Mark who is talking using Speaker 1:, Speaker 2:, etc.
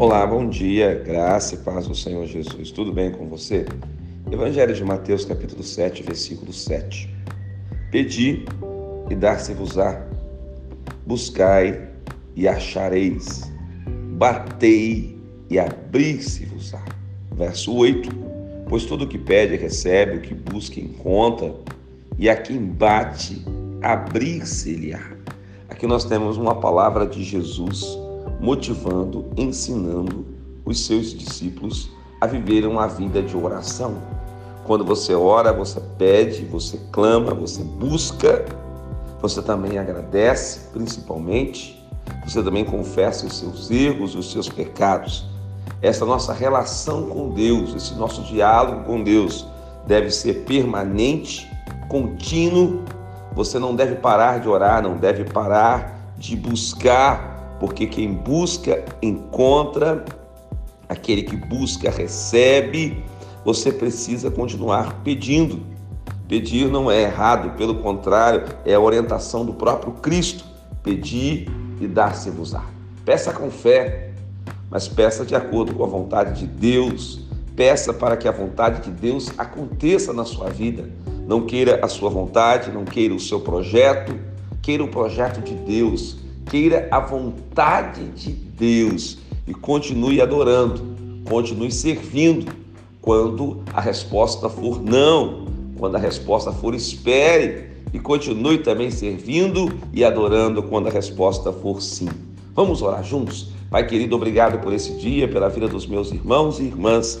Speaker 1: Olá, bom dia, graça e paz do Senhor Jesus. Tudo bem com você? Evangelho de Mateus, capítulo 7, versículo 7. Pedi e dar-se-vos-á, buscai e achareis, batei e abrir-se-vos-á. Verso 8. Pois todo o que pede recebe, o que busca encontra, e a quem bate, abrir-se-lhe-á. Aqui nós temos uma palavra de Jesus motivando, ensinando os seus discípulos a viverem uma vida de oração. Quando você ora, você pede, você clama, você busca, você também agradece, principalmente, você também confessa os seus erros, os seus pecados. Essa nossa relação com Deus, esse nosso diálogo com Deus deve ser permanente, contínuo. Você não deve parar de orar, não deve parar de buscar porque quem busca encontra, aquele que busca recebe. Você precisa continuar pedindo. Pedir não é errado, pelo contrário, é a orientação do próprio Cristo. Pedir e dar-se-vos-á. Peça com fé, mas peça de acordo com a vontade de Deus. Peça para que a vontade de Deus aconteça na sua vida. Não queira a sua vontade, não queira o seu projeto, queira o projeto de Deus queira a vontade de Deus e continue adorando, continue servindo. Quando a resposta for não, quando a resposta for espere e continue também servindo e adorando quando a resposta for sim. Vamos orar juntos? Pai querido, obrigado por esse dia, pela vida dos meus irmãos e irmãs